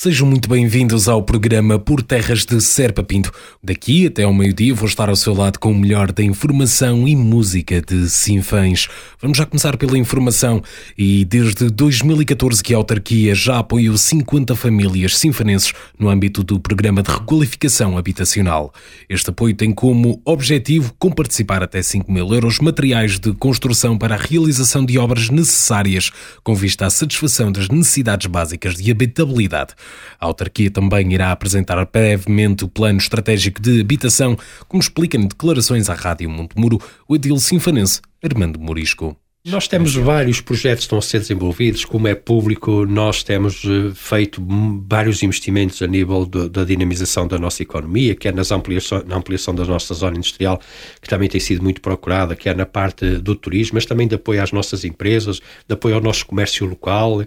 Sejam muito bem-vindos ao programa Por Terras de Serpa Pinto. Daqui até ao meio-dia vou estar ao seu lado com o melhor da informação e música de Sinfãs. Vamos já começar pela informação e desde 2014 que a autarquia já apoiou 50 famílias sinfanenses no âmbito do programa de requalificação habitacional. Este apoio tem como objetivo comparticipar até 5 mil euros materiais de construção para a realização de obras necessárias com vista à satisfação das necessidades básicas de habitabilidade. A autarquia também irá apresentar brevemente o plano estratégico de habitação, como explica em declarações à Rádio Montemuro o edil sinfanense Armando Morisco. Nós temos vários projetos que estão a ser desenvolvidos, como é público, nós temos eh, feito vários investimentos a nível de, da dinamização da nossa economia, quer nas ampliação, na ampliação da nossa zona industrial, que também tem sido muito procurada, quer na parte do turismo, mas também de apoio às nossas empresas, de apoio ao nosso comércio local,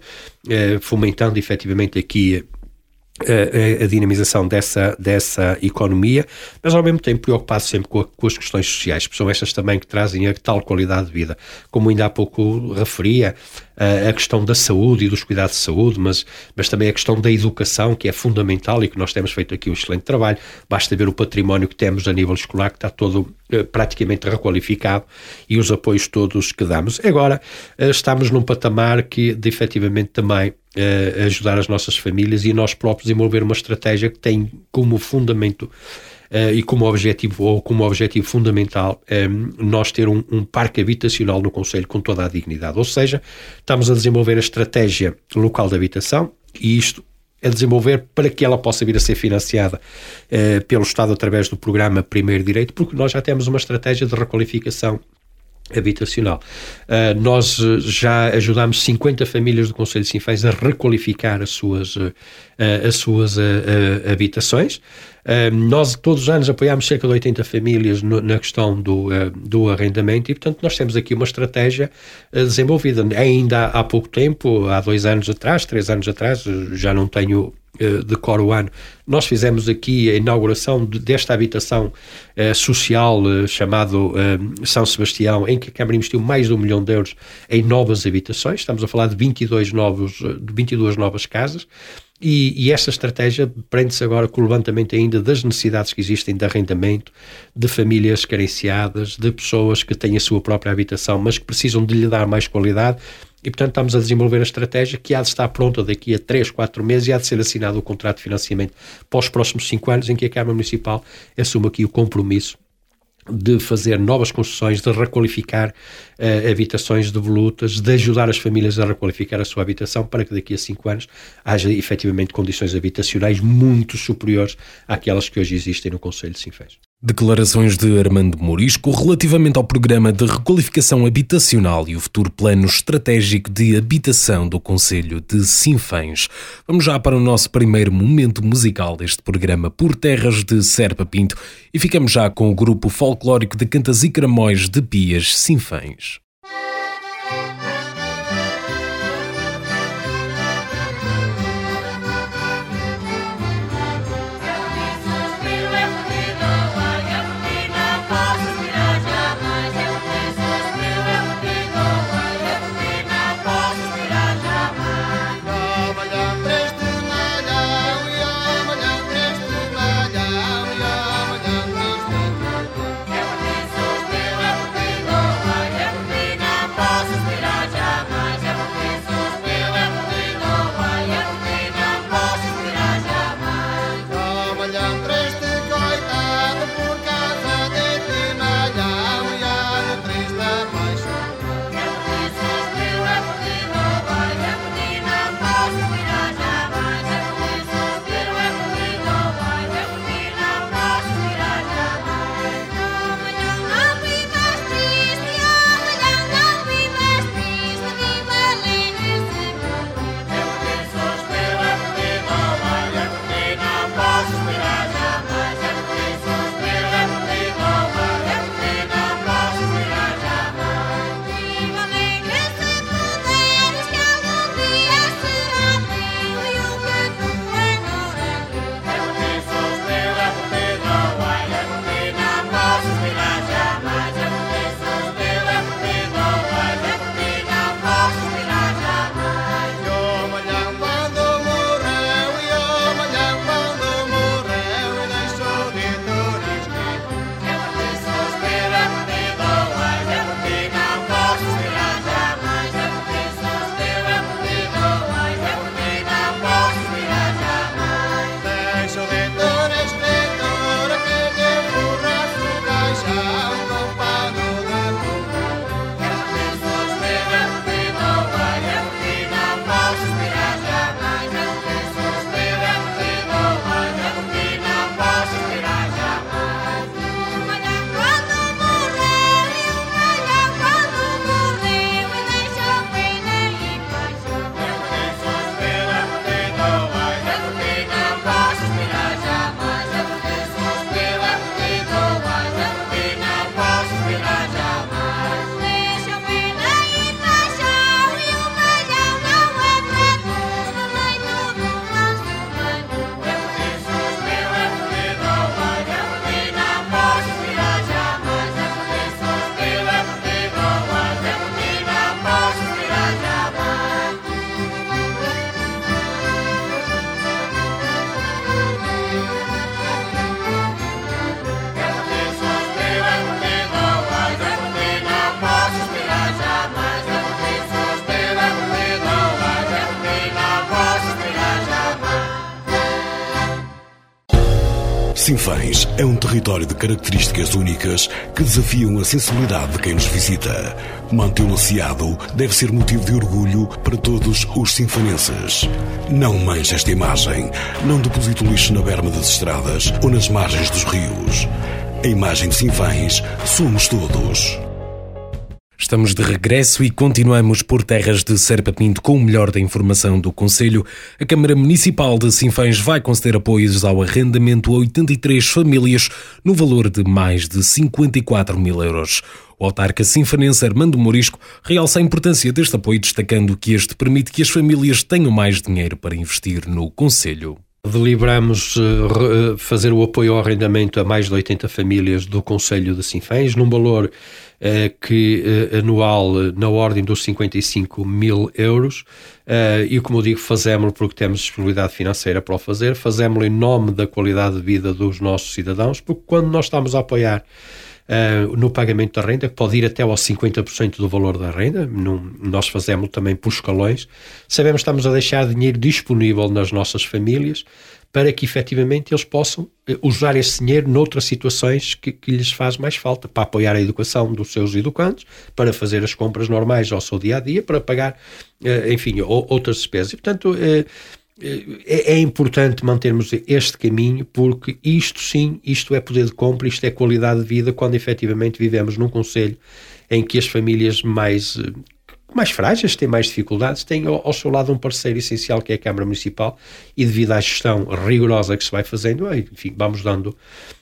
eh, fomentando efetivamente aqui a, a, dinamização dessa, dessa economia, mas ao mesmo tempo preocupado sempre com, a, com, as questões sociais, que são estas também que trazem a tal qualidade de vida. Como ainda há pouco referia, a questão da saúde e dos cuidados de saúde, mas, mas também a questão da educação, que é fundamental e que nós temos feito aqui um excelente trabalho. Basta ver o património que temos a nível escolar, que está todo eh, praticamente requalificado e os apoios todos que damos. Agora, eh, estamos num patamar que, de efetivamente, também uh, ajudar as nossas famílias e nós próprios desenvolver uma estratégia que tem como fundamento uh, e como objetivo ou como objetivo fundamental um, nós ter um, um, parque habitacional no Conselho com toda a dignidade. Ou seja, estamos a desenvolver a estratégia local de habitação e isto a desenvolver para que ela possa vir a ser financiada pelo Estado através do programa Primeiro Direito, porque nós já temos uma estratégia de requalificação habitacional. Uh, nós eh, já ajudámos 50 famílias do Conselho de Sinfãs a requalificar as suas, uh, as suas uh, habitações. nós todos os anos apoiamos cerca de 80 famílias no, na questão do, do arrendamento e, portanto, nós temos aqui uma estratégia desenvolvida. Ainda há pouco tempo, há dois anos atrás, três anos atrás, já não tenho decora o ano. Nós fizemos aqui a inauguração de, desta habitação uh, social uh, chamado São Sebastião, em que a Câmara investiu mais de um milhão de euros em novas habitações. Estamos a falar de 22, novos, de 22 novas casas. E, e estratégia prende-se agora com o levantamento ainda das necessidades que existem de arrendamento, de famílias carenciadas, de pessoas que têm a sua própria habitação, mas que precisam de lhe dar mais qualidade e, portanto, estamos a desenvolver a estratégia que há de estar pronta daqui a 3, 4 meses e há de ser assinado o contrato de financiamento para os próximos 5 anos, em que a Câmara Municipal assume aqui o compromisso de fazer novas construções, de requalificar uh, habitações devolutas, de ajudar as famílias a requalificar a sua habitação para que daqui a cinco anos haja efetivamente condições habitacionais muito superiores àquelas que hoje existem no Conselho de Sinfãs. Declarações de Armando Morisco relativamente ao programa de requalificação habitacional e o futuro plano estratégico de habitação do Conselho de Sinfãs. Vamos já para o nosso primeiro momento musical deste programa por terras de Serpa Pinto e ficamos já com o grupo folclórico de Cantas e Cramóis de Pias Sinfãs. Características únicas que desafiam a sensibilidade de quem nos visita. Mantê-lo aciado deve ser motivo de orgulho para todos os sinfanenses. Não manche esta imagem. Não deposite o lixo na berma das estradas ou nas margens dos rios. A imagem de Sinfãs somos todos. Estamos de regresso e continuamos por terras de Serpa Pinto com o melhor da informação do Conselho. A Câmara Municipal de Sinfãs vai conceder apoios ao arrendamento a 83 famílias no valor de mais de 54 mil euros. O autarca sinfanense Armando Morisco realça a importância deste apoio, destacando que este permite que as famílias tenham mais dinheiro para investir no Conselho. Deliberamos uh, fazer o apoio ao arrendamento a mais de 80 famílias do Conselho de Sinfãs, num valor que uh, anual na ordem dos 55 mil euros. e como eu digo, fazemos porque temos disponibilidade financeira para o fazer, fazemos em nome da qualidade de vida dos nossos cidadãos, porque quando nós estamos a apoiar uh, no pagamento da renda, que pode ir até aos 50% do valor da renda, num, nós fazemos também por escalões, sabemos que estamos a deixar dinheiro disponível nas nossas famílias para que efetivamente eles possam eh, usar esse dinheiro noutras situações que, que, lhes faz mais falta, para apoiar a educação dos seus educandos, para fazer as compras normais ao seu dia a dia, para pagar, uh, enfim, outras despesas. E, portanto, uh, é, é, importante mantermos este caminho porque isto sim, isto é poder de compra, isto é qualidade de vida quando efetivamente vivemos num conselho em que as famílias mais mais frágeis, têm mais dificuldades, têm ao, ao, seu lado um parceiro essencial que é a Câmara Municipal e devido à gestão rigorosa que se vai fazendo, enfim, vamos dando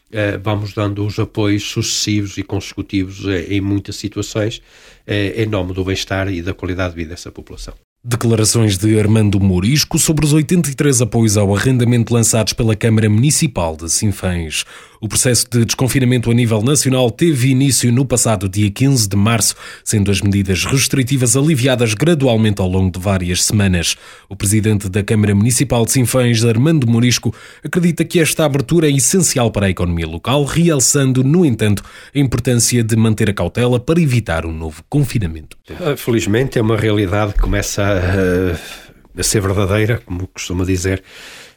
Uh, vamos dando os apoios sucessivos e consecutivos uh, em muitas situações uh, em nome do bem-estar e da qualidade de vida dessa população. Declarações de Armando Morisco sobre os 83 apoios ao arrendamento lançados pela Câmara Municipal de Sinfãs. O processo de desconfinamento a nível nacional teve início no passado dia 15 de março, sendo as medidas restritivas aliviadas gradualmente ao longo de várias semanas. O presidente da Câmara Municipal de Sinfãs, Armando Morisco, acredita que esta abertura é essencial para a economia local, realçando, no entanto, a importância de manter a cautela para evitar um novo confinamento. Ah, felizmente é uma realidade que começa a, a ser verdadeira, como costuma dizer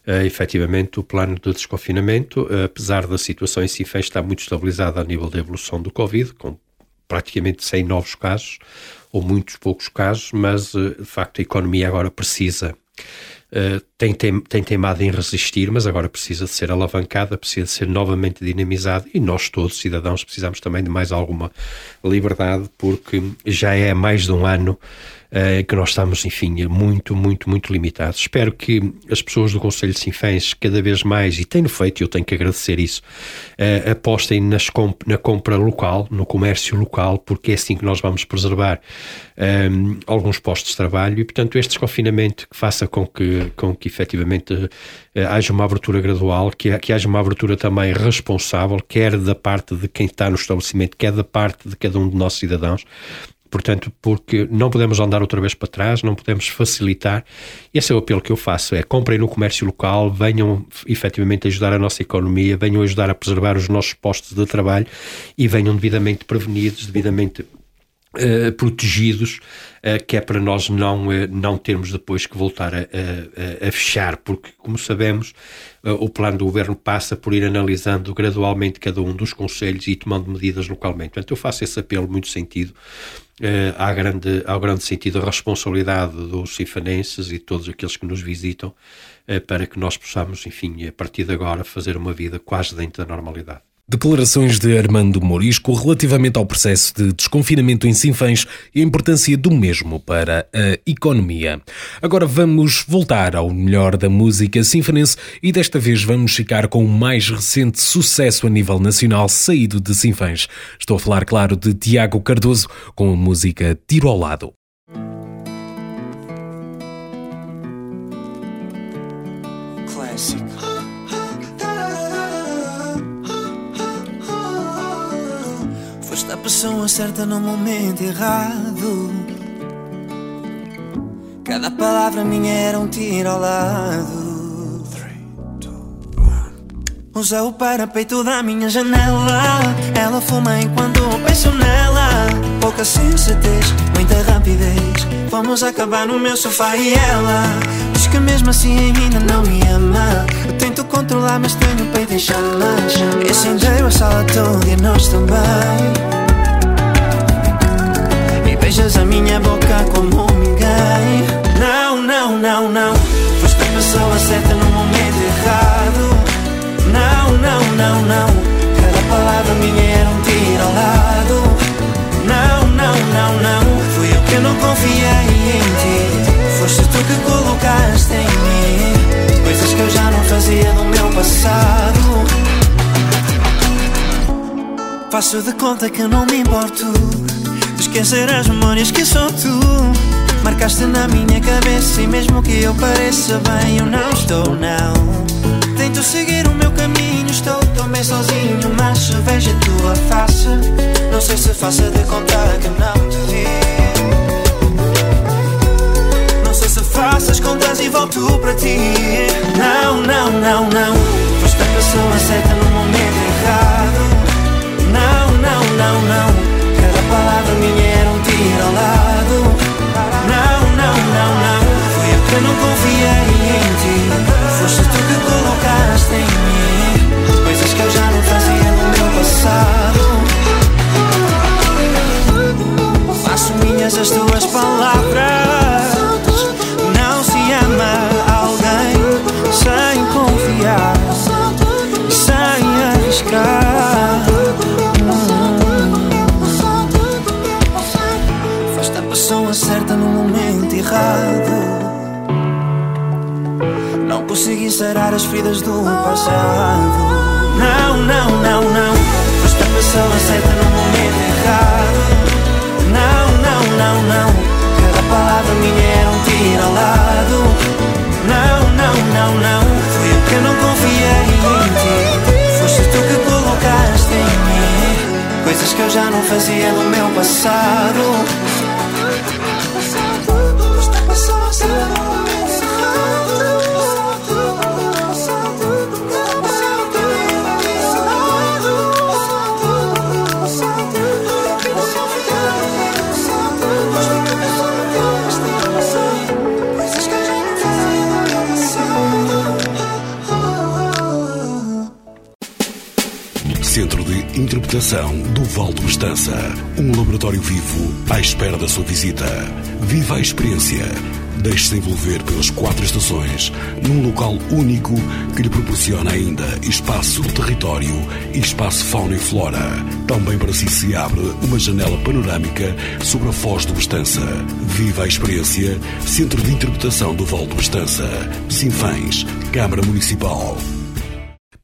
uh, efetivamente o plano de desconfinamento, uh, apesar da situação em si estar muito estabilizada a nível da evolução do Covid, com praticamente 100 novos casos, ou muitos poucos casos, mas uh, de facto a economia agora precisa. Uh, tem, tem, tem teimado em resistir, mas agora precisa de ser alavancada, precisa de ser novamente dinamizada e nós todos, cidadãos, precisamos também de mais alguma liberdade, porque já é mais de um ano uh, que nós estamos, enfim, muito, muito, muito limitados. Espero que as pessoas do Conselho de Sinfãs, cada vez mais, e tenho feito, eu tenho que agradecer isso, uh, apostem nas comp na compra local, no comércio local, porque é assim que nós vamos preservar um, ehm, alguns postos de trabalho e, portanto, este desconfinamento que faça com que, com que efetivamente uh, haja uma abertura gradual, que, que haja uma abertura também responsável, quer da parte de quem está no estabelecimento, quer da parte de cada um de nossos cidadãos, Portanto, porque não podemos andar outra vez para trás, não podemos facilitar. Esse é o apelo que eu faço: é comprem no comércio local, venham efetivamente ajudar a nossa economia, venham ajudar a preservar os nossos postos de trabalho e venham devidamente prevenidos, devidamente Uh, protegidos, uh, que é para nós não, uh, não termos depois que voltar a, a, a fechar, porque, como sabemos, o plano do governo passa por ir analisando gradualmente cada um dos conselhos e tomando medidas localmente. Portanto, eu faço esse apelo muito sentido uh, há, grande, há grande sentido a responsabilidade dos cifanenses e todos aqueles que nos visitam uh, para que nós possamos, enfim, a partir de agora, fazer uma vida quase dentro da normalidade. Declarações de Armando Morisco relativamente ao processo de desconfinamento em Sinfãs e a importância do mesmo para a economia. Agora vamos voltar ao melhor da música sinfanense e desta vez vamos ficar com o mais recente sucesso a nível nacional saído de Sinfãs. Estou a falar, claro, de Tiago Cardoso com a música Tiro ao Lado. Pessoa certa no momento errado. Cada palavra minha era um tiro ao lado. Usa o parapeito da minha janela. Ela fuma enquanto eu penso nela. Pouca sensatez, muita rapidez. Vamos acabar no meu sofá e ela diz que mesmo assim ainda não me ama. Eu tento controlar, mas tenho o peito tem chama, chama. Incendeio a sala toda e nós também. Beijas a minha boca como ninguém. Não, não, não, não. Foste a pessoa certa no momento errado. Não, não, não, não. Cada palavra minha era um tiro ao lado. Não, não, não, não. Fui eu que não confiei em ti. Foste tu que colocaste em mim coisas que eu já não fazia no meu passado. Faço de conta que não me importo esquecer as memórias que sou tu. Marcaste na minha cabeça e mesmo que eu pareça bem, eu não estou, não. Tento seguir o meu caminho, estou tão bem sozinho, mas vejo a tua face, não sei se faça de conta que não te vi. Não sei se faço as contas e volto para ti. Não, não, não, não. Foste a pessoa certa no momento errado. Não, não, não, não. Palavra minha era um tiro ao lado. Não, não, não, não. Fui eu que não confiei em ti. Foste tu que colocaste em mim coisas que eu já não fazia no meu passado. Faço minhas as tuas palavras. Errado. Não consegui sarar as feridas do passado. Não, não, não, não. Foste a pessoa certa no momento errado. Não, não, não, não. Cada palavra minha era um tiro ao lado. Não, não, não, não. Fui eu que não confiei em ti. Foste tu que colocaste em mim coisas que eu já não fazia no meu passado. Interpretação do Val do Estança. Um laboratório vivo à espera da sua visita. Viva a experiência. Deixe-se envolver pelas quatro estações num local único que lhe proporciona ainda espaço, território e espaço fauna e flora. Também para si se abre uma janela panorâmica sobre a Foz do Estança. Viva a experiência. Centro de Interpretação do Val do Estança. Sinfãs. Câmara Municipal.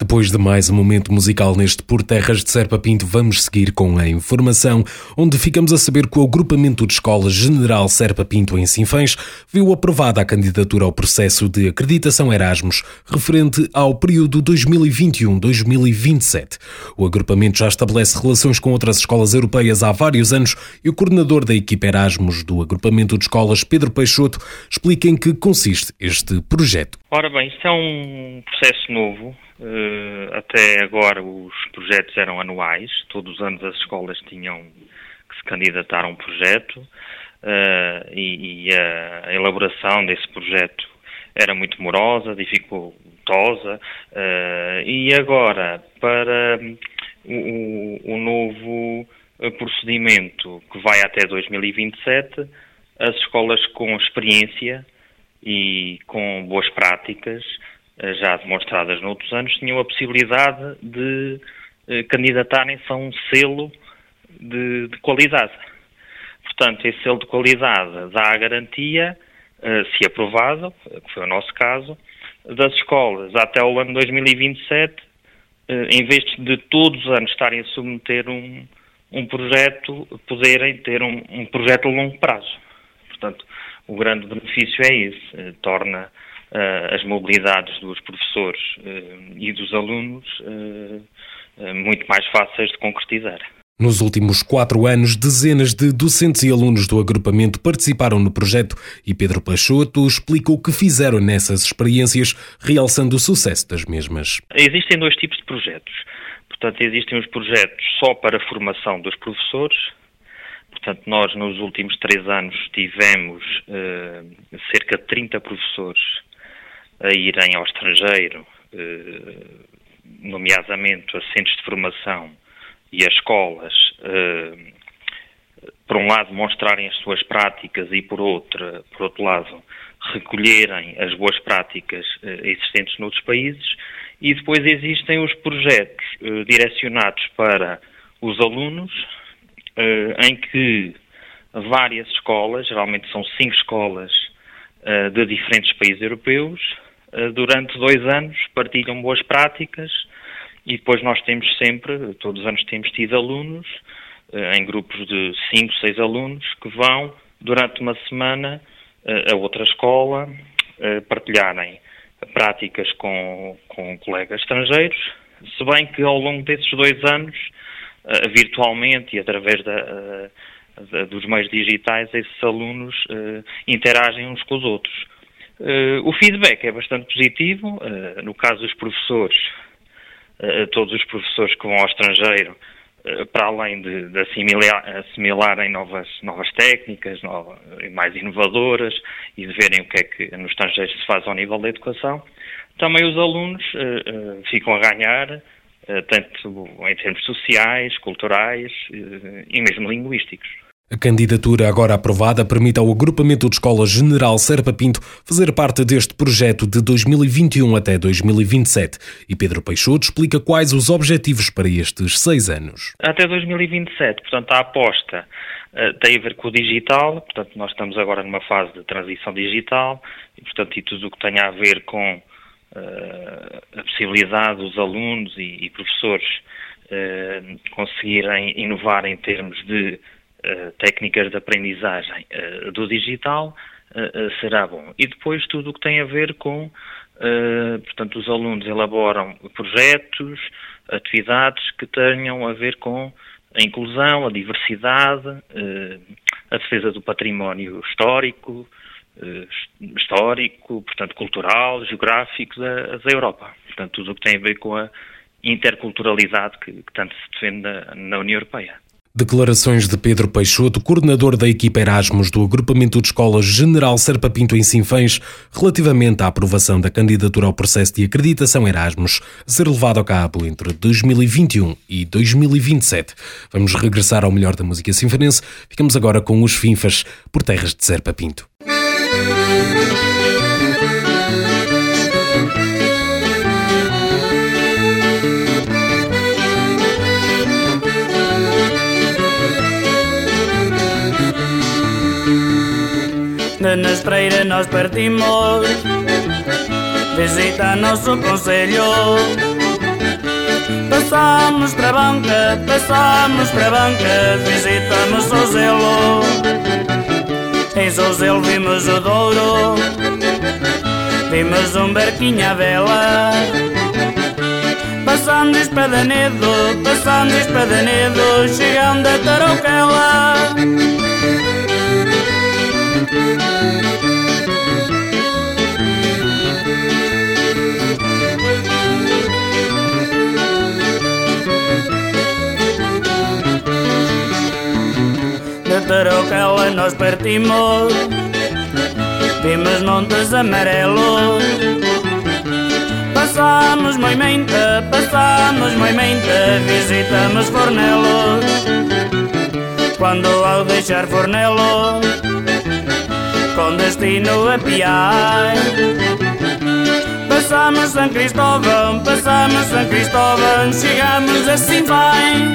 Depois de mais um momento musical neste Por Terras de Serpa Pinto, vamos seguir com a informação, onde ficamos a saber que o agrupamento de escolas General Serpa Pinto em Sinfãs viu aprovada a candidatura ao processo de acreditação Erasmus referente ao período 2021-2027. O agrupamento já estabelece relações com outras escolas europeias há vários anos e o coordenador da equipa Erasmus do agrupamento de escolas, Pedro Peixoto, explica em que consiste este projeto. Ora bem, isto é um processo novo. Uh, até agora os projetos eram anuais, todos os anos as escolas tinham que se candidatar a um projeto. Uh, e, e a elaboração desse projeto era muito morosa, dificultosa. Uh, e agora para o, o novo procedimento que vai até 2027, as escolas com experiência e com boas práticas já demonstradas noutros anos, tinham a possibilidade de eh, candidatarem-se a um selo de, de, qualidade. Portanto, esse selo de qualidade dá a garantia, eh, se aprovado, que foi o nosso caso, das escolas até o ano 2027, eh, em vez de todos os anos estarem a submeter um, um projeto, poderem ter um, um projeto a longo prazo. Portanto, o grande benefício é esse, torna uh, as mobilidades dos professores uh, e dos alunos muito mais fáceis de concretizar. Nos últimos quatro anos, dezenas de docentes e alunos do agrupamento participaram no projeto e Pedro Peixoto explica o que fizeram nessas experiências, realçando o sucesso das mesmas. Existem dois tipos de projetos. Portanto, existem os projetos só para a formação dos professores. Portanto, nós nos últimos três anos tivemos uh, cerca de 30 professores a irem ao estrangeiro, nomeadamente a centros de formação e as escolas, por um lado, mostrarem as suas práticas e, por outro, por outro lado, recolherem as boas práticas existentes noutros países. E depois existem os projetos direcionados para os alunos, em que várias escolas, geralmente são cinco escolas de diferentes países europeus, durante dois anos partilham boas práticas e depois nós temos sempre, todos os anos temos tido alunos, em grupos de cinco, seis alunos, que vão durante uma semana a outra escola partilharem práticas com, com colegas estrangeiros, se bem que ao longo desses dois anos, virtualmente e através da dos meios digitais, esses alunos uh, interagem uns com os outros. Uh, o feedback é bastante positivo. Uh, no caso dos professores, todos os professores que vão ao estrangeiro, para além de, de assimilar, assimilarem novas, novas técnicas novas, mais inovadoras e de verem o que é que no estrangeiro se faz ao nível da educação, também os alunos ficam a ganhar tanto em termos sociais, culturais e mesmo linguísticos. A candidatura agora aprovada permite ao Agrupamento de Escolas General Serpa Pinto fazer parte deste projeto de 2021 até 2027. E Pedro Peixoto explica quais os objetivos para estes seis anos. Até 2027, portanto, a aposta uh, tem a ver com o digital, portanto, nós estamos agora numa fase de transição digital e, portanto, e tudo o que tenha a ver com a possibilidade dos alunos e, e professores uh, conseguirem inovar em termos de eh, técnicas de aprendizagem do digital, será bom. E depois tudo o que tem a ver com, portanto, os alunos elaboram projetos, atividades que tenham a ver com a inclusão, a diversidade, a defesa do património histórico, histórico, portanto, cultural, geográfico da, da Europa. Portanto, tudo o que tem a ver com a interculturalidade que, que tanto se defende na, na União Europeia. Declarações de Pedro Peixoto, coordenador da equipa Erasmus do Agrupamento de Escolas General Serpa Pinto em Sinfãs, relativamente à aprovação da candidatura ao processo de acreditação Erasmus ser levado a cabo entre 2021 e 2027. Vamos regressar ao melhor da música sinfonense. Ficamos agora com os Finfas por terras de Serpa Pinto. De na estreira nós partimos Visita nosso conselho Passamos para a banca, passamos para a banca Visitamos Sozelo Em Sozelo vimos o Douro Vimos um barquinho à vela. Passando Espadanedo, passando Espadanedo Chegando a Tarouquela Tarouquela nós partimos Vimos montes amarelos. Passamos Moimenta, passamos Moimenta Visitamos Fornelos. Quando ao deixar Fornelos Com destino a Piai. Passamos São Cristóvão, passamos São Cristóvão Chegamos assim vai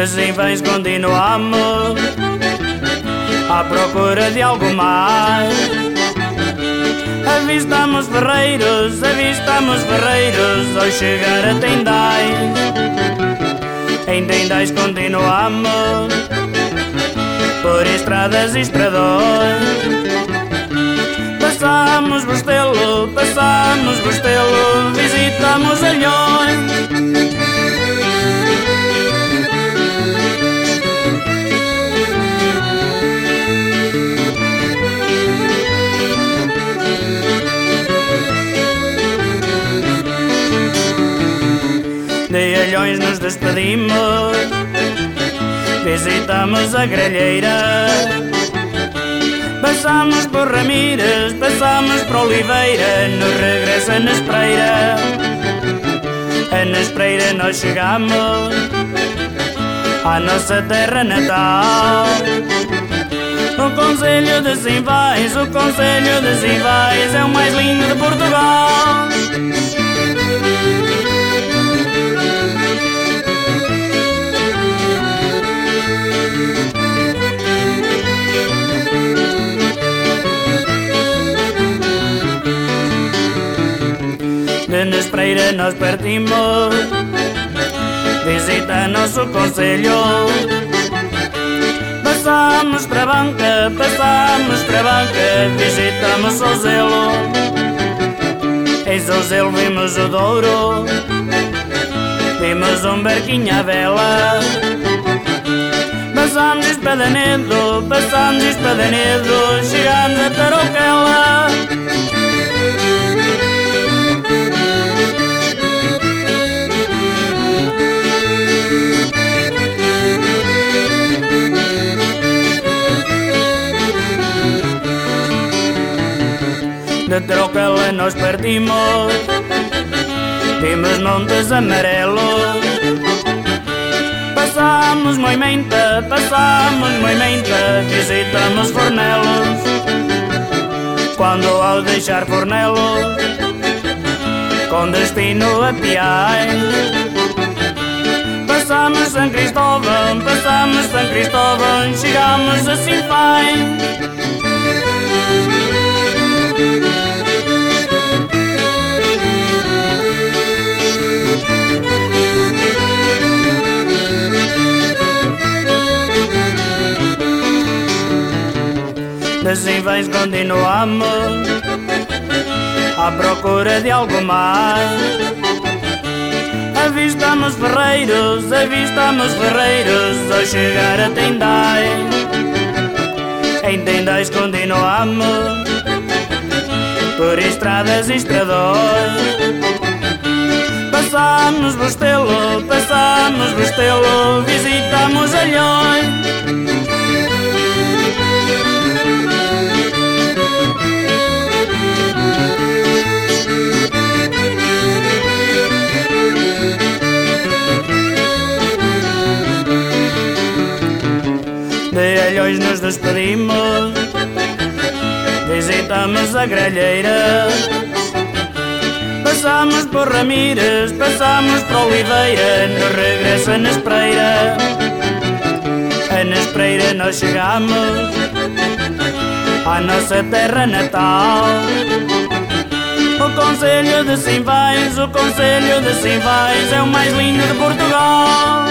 Assim vens continuamos À procura de algo mais. Avistamos ferreiros, avistamos ferreiros Ao chegar a Tendais. Em Tendais continuamos Por estradas e estradões. Passamos Bostelo, passamos Bostelo Visitamos Alhões De Alhões nos despedimos, visitamos a grelheira. Passamos por Ramírez, passamos por Oliveira, no regresso a Nespreira. A Nespreira nós chegamos à nossa terra natal. O Conselho de Simvais, o Conselho de Simvais é o mais lindo de Portugal. De Nespreira nós partimos. Visita nosso conselho. Passamos para a banca, passamos para a banca Visitamos Sozelo Em Sozelo vimos o Douro. Vimos um barquinho à vela. Passamos Espadanedo, passamos Espadanedo Chegamos a Tarouquela de Trocala nós partimos Vimos montes amarelos. Passamos Moimenta, passamos Moimenta Visitamos Fornelos. Quando ao deixar Fornelos Com destino a Piais Passamos São Cristóvão, passamos São Cristóvão Chegamos a Sinfães Assim vens continuamos À procura de algo mais. Avistamos ferreiros, avistamos ferreiros Ao chegar a Tendai Em Tendais continuamos Por estradas e estradões. Passamos Bostelo, passamos Bostelo Visitamos Alhões De Alhões nos despedimos. Visitamos a grelheira Passamos por Ramírez, passamos por Oliveira No regresso a Nespreira A Nespreira nós chegamos À nossa terra natal. O Conselho de Simvais, o Conselho de Simvais É o mais lindo de Portugal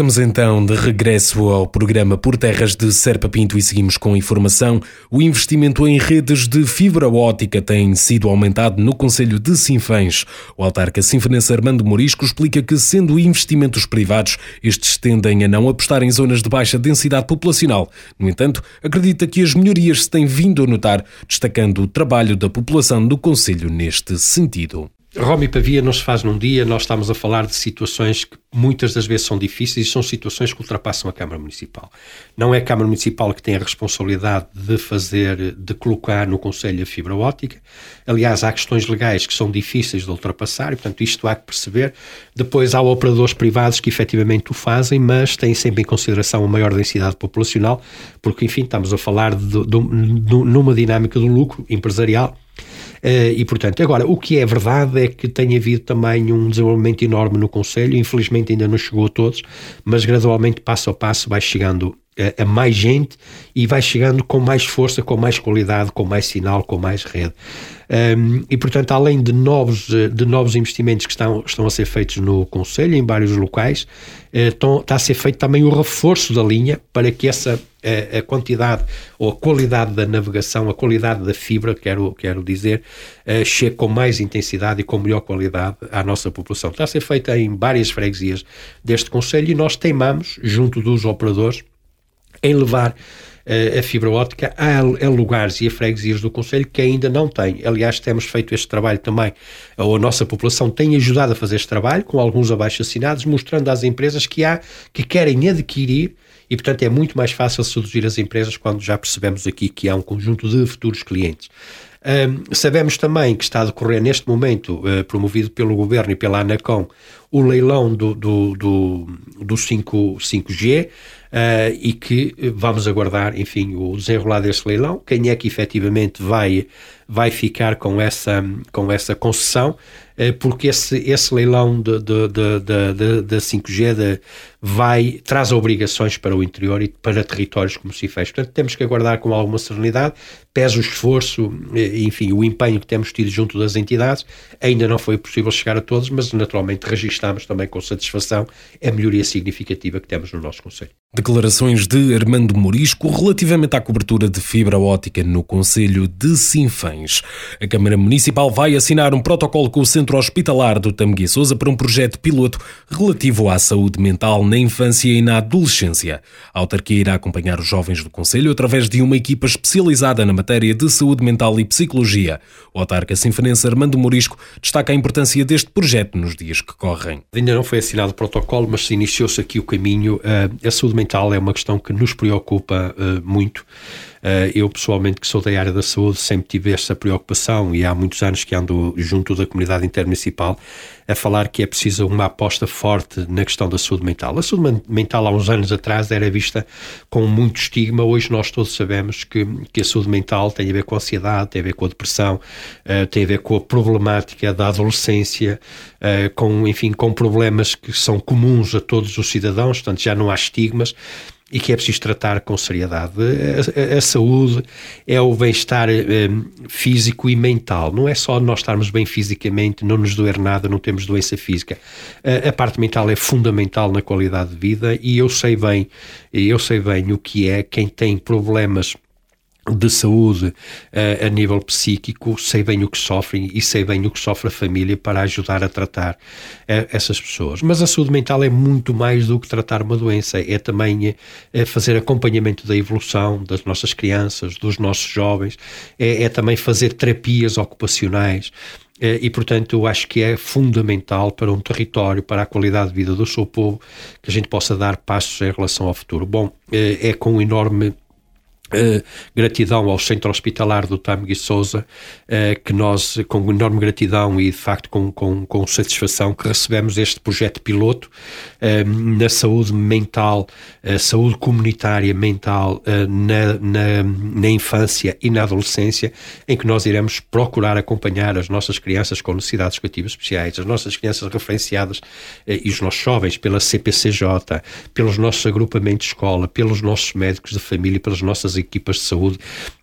Estamos então de regresso ao programa Por Terras de Serpa Pinto e seguimos com informação. O investimento em redes de fibra ótica tem sido aumentado no Conselho de Sinfãs. O autarca sinfonense Armando Morisco explica que, sendo investimentos privados, estes tendem a não apostar em zonas de baixa densidade populacional. No entanto, acredita que as melhorias se têm vindo a notar, destacando o trabalho da população do Conselho neste sentido. Roma e Pavia não se faz num dia, nós estamos a falar de situações que muitas das vezes são difíceis e são situações que ultrapassam a Câmara Municipal. Não é a Câmara Municipal que tem a responsabilidade de fazer, de colocar no Conselho a fibra óptica. Aliás, há questões legais que são difíceis de ultrapassar e, portanto, isto há que perceber. Depois há operadores privados que efetivamente o fazem, mas têm sempre em consideração a maior densidade populacional, porque, enfim, estamos a falar de, de, de, numa dinâmica do lucro empresarial e, portanto, agora, o que é verdade é que tem havido também um desenvolvimento enorme no Conselho, infelizmente ainda não chegou a todos, mas gradualmente, passo a passo, vai chegando a, mais gente e vai chegando com mais força, com mais qualidade, com mais sinal, com mais rede. Um, e, portanto, além de novos, de novos investimentos que estão, estão a ser feitos no Conselho, em vários locais, estão, está a ser feito também o reforço da linha para que essa a, a, quantidade ou a qualidade da navegação, a qualidade da fibra, quero, quero dizer, uh, chegue com mais intensidade e com melhor qualidade à nossa população. Está a ser feita em várias freguesias deste Conselho e nós teimamos, junto dos operadores, em levar uh, a fibra óptica a, a, lugares e a freguesias do Conselho que ainda não têm. Aliás, temos feito este trabalho também, ou a nossa população tem ajudado a fazer este trabalho, com alguns abaixo assinados, mostrando às empresas que há, que querem adquirir e, portanto, é muito mais fácil seduzir as empresas quando já percebemos aqui que há um conjunto de futuros clientes. Um, sabemos também que está a decorrer neste momento, uh, promovido pelo Governo e pela ANACOM, o leilão do, do, do, do 5, 5G uh, e que vamos aguardar, enfim, o desenrolar desse leilão, quem é que efetivamente vai, vai ficar com essa, com essa concessão? Eh, porque esse, esse leilão da 5G de, vai, traz obrigações para o interior e para territórios como se fez. Portanto, temos que aguardar com alguma serenidade, pese o esforço, eh, enfim, o empenho que temos tido junto das entidades. Ainda não foi possível chegar a todos, mas naturalmente registamos também com satisfação a melhoria significativa que temos no nosso Conselho. Declarações de Armando Morisco relativamente à cobertura de fibra ótica no Conselho de Sinfãs. A Câmara Municipal vai assinar um protocolo com o Centro Hospitalar do Tamegui Souza para um projeto piloto relativo à saúde mental na infância e na adolescência. A autarquia irá acompanhar os jovens do Conselho através de uma equipa especializada na matéria de saúde mental e psicologia. O autarca sinfonense Armando Morisco destaca a importância deste projeto nos dias que correm. Ainda não foi assinado o protocolo, mas iniciou-se aqui o caminho. Eh, a saúde mental é uma questão que nos preocupa eh, muito. Eh, eu, pessoalmente, que sou da área da saúde, sempre tive essa preocupação e há muitos anos que ando junto da comunidade intermunicipal a falar que é preciso uma aposta forte na questão da saúde mental. A saúde mental, há uns anos atrás, era vista com muito estigma. Hoje, nós todos sabemos que, que a saúde mental tem a ver com a ansiedade, tem a ver com a depressão, uh, tem a ver com a problemática da adolescência, uh, com, enfim, com problemas que são comuns a todos os cidadãos, portanto, já não há estigmas e que é preciso tratar com seriedade. A, a, a saúde é o bem-estar um, físico e mental. Não é só nós estarmos bem fisicamente, não nos doer nada, não temos doença física. A, a, parte mental é fundamental na qualidade de vida e eu sei bem, eu sei bem o que é quem tem problemas de saúde uh, a nível psíquico, sei bem o que sofrem e sei bem o que sofre a família para ajudar a tratar uh, essas pessoas. Mas a saúde mental é muito mais do que tratar uma doença, é também uh, fazer acompanhamento da evolução das nossas crianças, dos nossos jovens, é, é também fazer terapias ocupacionais, e, portanto, eu acho que é fundamental para um território, para a qualidade de vida do seu povo, que a gente possa dar passos em relação ao futuro. Bom, é com enorme Uh, gratidão ao Centro Hospitalar do Tamegui Souza, uh, que nós, com enorme gratidão e de facto com, com, com satisfação, que recebemos este projeto piloto uh, na saúde mental, saúde comunitária mental na, na, na, infância e na adolescência, em que nós iremos procurar acompanhar as nossas crianças com necessidades educativas especiais, as nossas crianças referenciadas e os nossos jovens pela CPCJ, pelos nossos agrupamentos de escola, pelos nossos médicos de família, pelas nossas equipas de saúde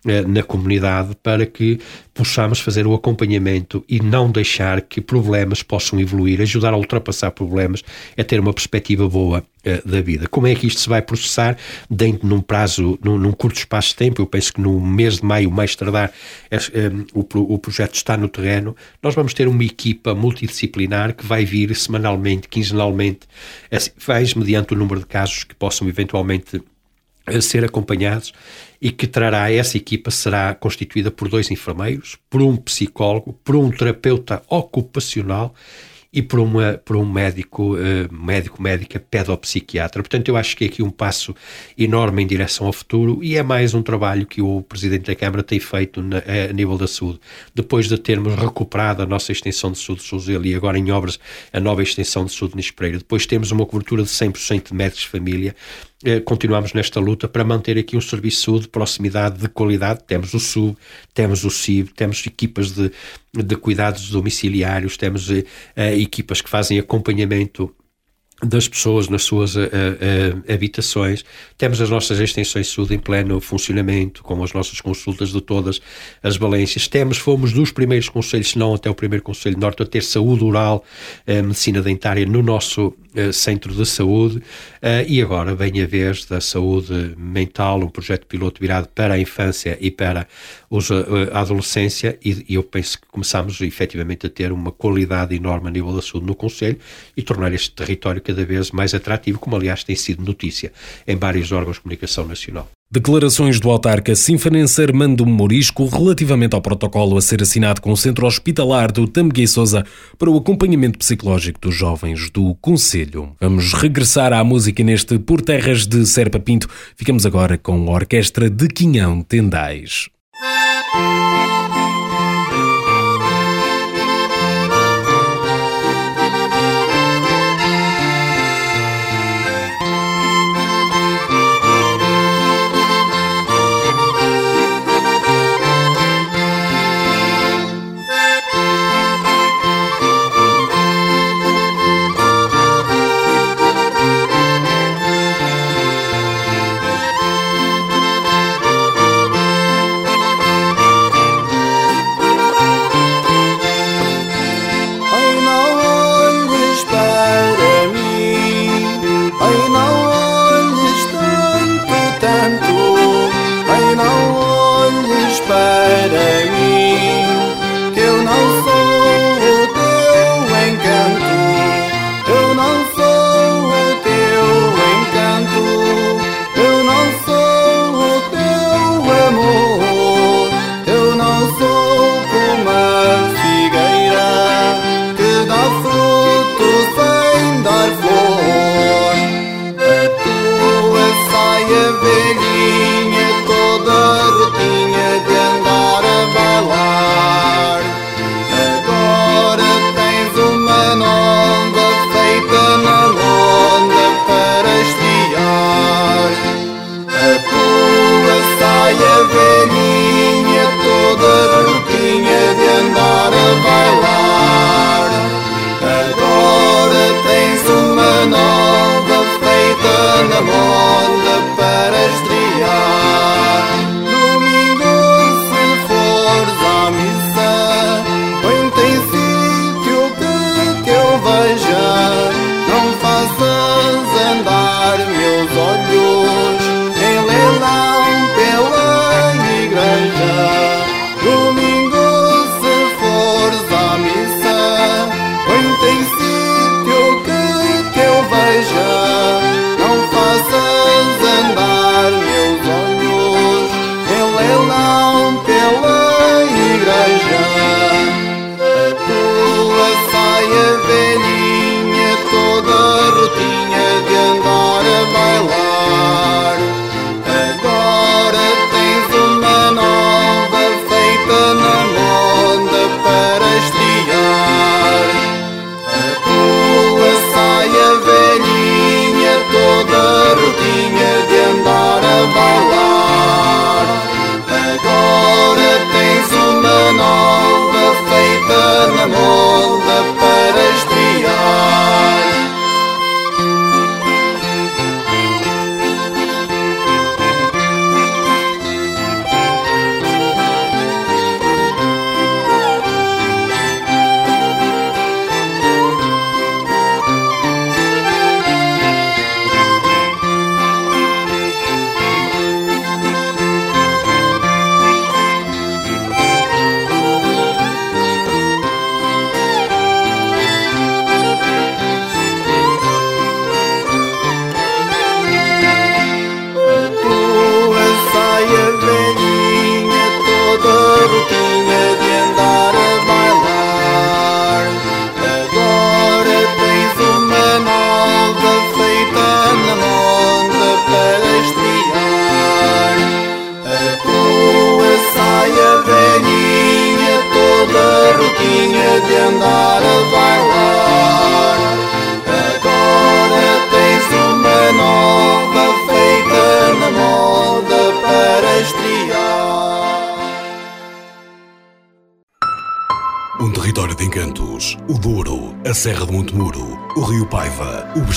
eh, na comunidade para que possamos fazer o acompanhamento e não deixar que problemas possam evoluir, ajudar a ultrapassar problemas, é ter uma perspectiva boa eh, da vida. Como é que isto se vai processar dentro num prazo, num, num, curto espaço de tempo? Eu penso que no mês de maio, mais tardar, é, é, o, o projeto está no terreno. Nós vamos ter uma equipa multidisciplinar que vai vir semanalmente, quinzenalmente, vai mediante o número de casos que possam eventualmente a ser acompanhados e que trará essa equipa será constituída por dois enfermeiros, por um psicólogo, por um terapeuta ocupacional e por, uma, por um médico, uh, médico, médica, pedopsiquiatra. Portanto, eu acho que é aqui um passo enorme em direção ao futuro e é mais um trabalho que o Presidente da Câmara tem feito na, a nível da saúde. Depois de termos recuperado a nossa extensão de saúde de Souzelo e agora em obras a nova extensão de saúde de Nispereira, depois temos uma cobertura de 100% de médicos de família, eh, continuamos nesta luta para manter aqui um serviço de saúde de proximidade, de qualidade. Temos o SUB, temos o CIB, temos equipas de, de cuidados domiciliários, temos uh, equipas que fazem acompanhamento das pessoas nas suas uh, uh, habitações. Temos as nossas extensões de saúde em pleno funcionamento, com as nossas consultas de todas as valências. Temos, fomos dos primeiros conselhos, se não até o primeiro Conselho Norte, a ter saúde oral, uh, medicina dentária no nosso centro de saúde. e agora vem a vez da saúde mental, um projeto piloto virado para a infância e para os, a adolescência. E, e eu penso que começamos efetivamente a ter uma qualidade enorme a nível da saúde no Conselho e tornar este território cada vez mais atrativo, como aliás tem sido notícia em vários órgãos de comunicação nacional. Declarações do autarca sinfanense Armando Morisco relativamente ao protocolo a ser assinado com o Centro Hospitalar do Tameguei Souza para o acompanhamento psicológico dos jovens do Conselho. Vamos regressar à música neste Por Terras de Serpa Pinto. Ficamos agora com a Orquestra de Quinhão Tendais. A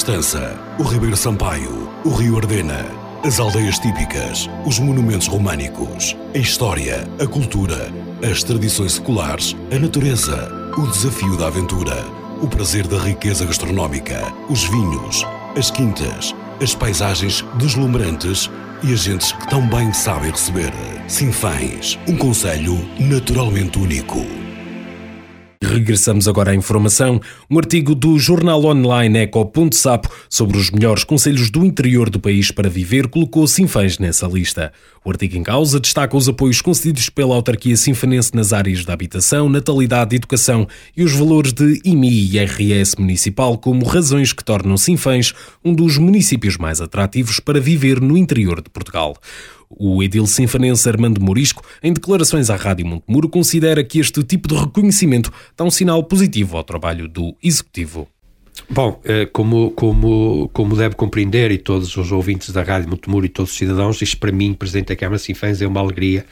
Paiva, o Ribeiro Sampaio, o Rio Ardena, as aldeias típicas, os monumentos românicos, a história, a cultura, as tradições seculares, a natureza, o desafio da aventura, o prazer da riqueza gastronómica, os vinhos, as quintas, as paisagens deslumbrantes e as gentes que tão bem sabem receber. Sinfãs, um conselho naturalmente único. Regressamos agora à informação. Um artigo do jornal online Eco.sapo sobre os melhores conselhos do interior do país para viver colocou Sinfãs nessa lista. O artigo em causa destaca os apoios concedidos pela autarquia sinfanense nas áreas da habitação, natalidade educação e os valores de IMI e IRS municipal como razões que tornam Sinfãs um dos municípios mais atrativos para viver no interior de Portugal. O edil sinfanense Armando Morisco, em declarações à Rádio Montemuro, considera que este tipo de reconhecimento dá um sinal positivo ao trabalho do Executivo. Bom, eh, como, como, como deve compreender, e todos os ouvintes da Rádio Montemuro e todos os cidadãos, isto para mim, Presidente da Câmara Sinfãs, é uma alegria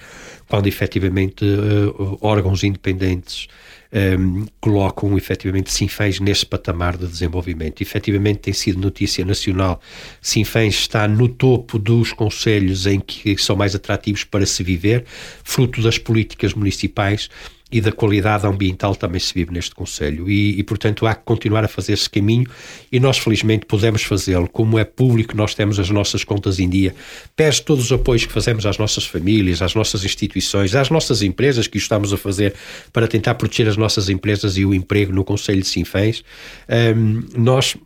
quando efetivamente uh, órgãos independentes um, ehm, colocam efetivamente Sinfãs nesse patamar de desenvolvimento. Efetivamente tem sido notícia nacional. Sinfãs está no topo dos conselhos em que são mais atrativos para se viver, fruto das políticas municipais e da qualidade ambiental também se vive neste Conselho. E, e, portanto, há que continuar a fazer esse caminho e nós, felizmente, podemos fazê-lo. Como é público, nós temos as nossas contas em dia. Peço todos os apoios que fazemos às nossas famílias, às nossas instituições, às nossas empresas que estamos a fazer para tentar proteger as nossas empresas e o emprego no Conselho de Sinfãs. Um, nós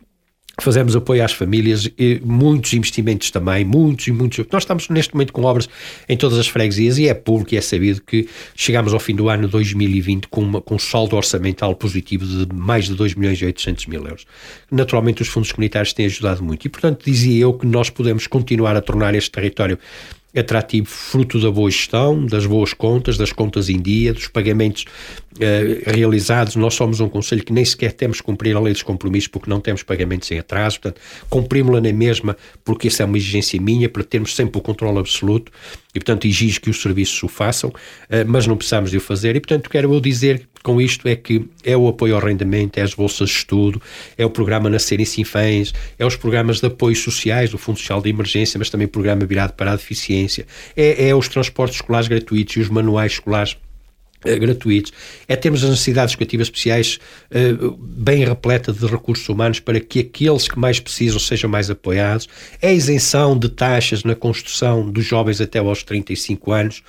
Fazemos apoio às famílias, muitos investimentos também, muitos e muitos. Nós estamos neste momento com obras em todas as freguesias e é público e é sabido que chegamos ao fim do ano 2020 com, uma, com um saldo orçamental positivo de mais de 2 milhões e 800 mil euros. Naturalmente, os fundos comunitários têm ajudado muito e, portanto, dizia eu que nós podemos continuar a tornar este território atrativo fruto da boa gestão, das boas contas, das contas em dia, dos pagamentos uh, realizados. Nós somos um Conselho que nem sequer temos que cumprir a lei dos compromissos porque não temos pagamentos em atraso, portanto, cumprimos-la na mesma porque isso é uma exigência minha para termos sempre o controle absoluto e, portanto, exijo que os serviços o façam, uh, mas não precisamos de o fazer e, portanto, quero eu dizer com isto é que é o apoio ao rendimento, é as bolsas de estudo, é o programa Nascer em Sinfãs, é os programas de apoio sociais, do Fundo Social de Emergência, mas também o programa virado para a deficiência, é, é os transportes escolares gratuitos e os manuais escolares gratuitos, é termos as necessidades educativas especiais uh, bem repleta de recursos humanos para que aqueles que mais precisam sejam mais apoiados, é isenção de taxas na construção dos jovens até aos 35 anos,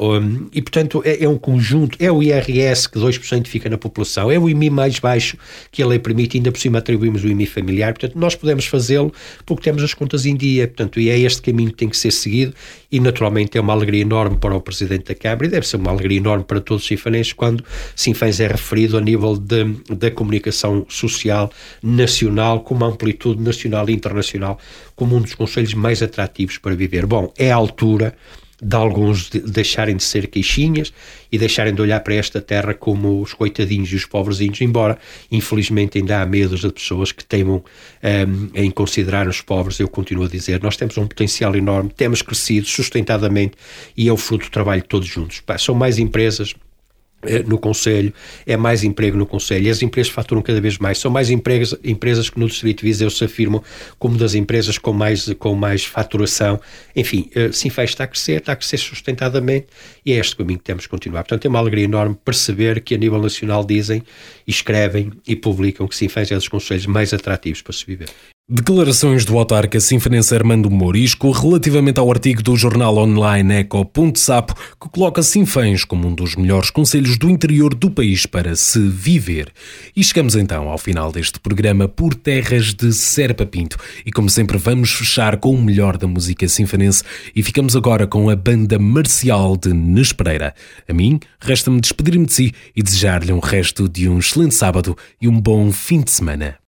um, e portanto é, é, um conjunto, é o IRS que 2% fica na população, é o IMI mais baixo que a lei permite, ainda por cima atribuímos o IMI familiar, portanto nós podemos fazê-lo porque temos as contas em dia, portanto, e é este caminho que tem que ser seguido, e naturalmente é uma alegria enorme para o Presidente da Câmara, e deve ser uma alegria enorme para todos os sinfanenses quando Sinfãs é referido a nível da comunicação social nacional, com uma amplitude nacional e internacional, como um dos conselhos mais atrativos para viver. Bom, é a altura de alguns de deixarem de ser queixinhas e deixarem de olhar para esta terra como os coitadinhos e os pobrezinhos, embora infelizmente ainda há medos de pessoas que teimam um, em considerar os pobres, eu continuo a dizer, nós temos um potencial enorme, temos crescido sustentadamente e é o fruto do trabalho de todos juntos. são mais empresas, no Conselho, é mais emprego no Conselho, as empresas faturam cada vez mais. São mais empresas, empresas que no Distrito de Viseu se afirmam como das empresas com mais, com mais faturação. Enfim, eh, Sinfãs está a crescer, está a crescer sustentadamente, e é este caminho que temos que continuar. Portanto, é uma alegria enorme perceber que a nível nacional dizem, escrevem e publicam que Sinfãs é dos conselhos mais atrativos para se viver. Declarações do autarca sinfanense Armando Morisco relativamente ao artigo do jornal online Eco.sapo que coloca Sinfãs como um dos melhores conselhos do interior do país para se viver. E chegamos então ao final deste programa por terras de Serpa Pinto e como sempre vamos fechar com o melhor da música sinfanense e ficamos agora com a banda marcial de Nespereira. A mim resta-me despedir-me de si e desejar-lhe um resto de um excelente sábado e um bom fim de semana.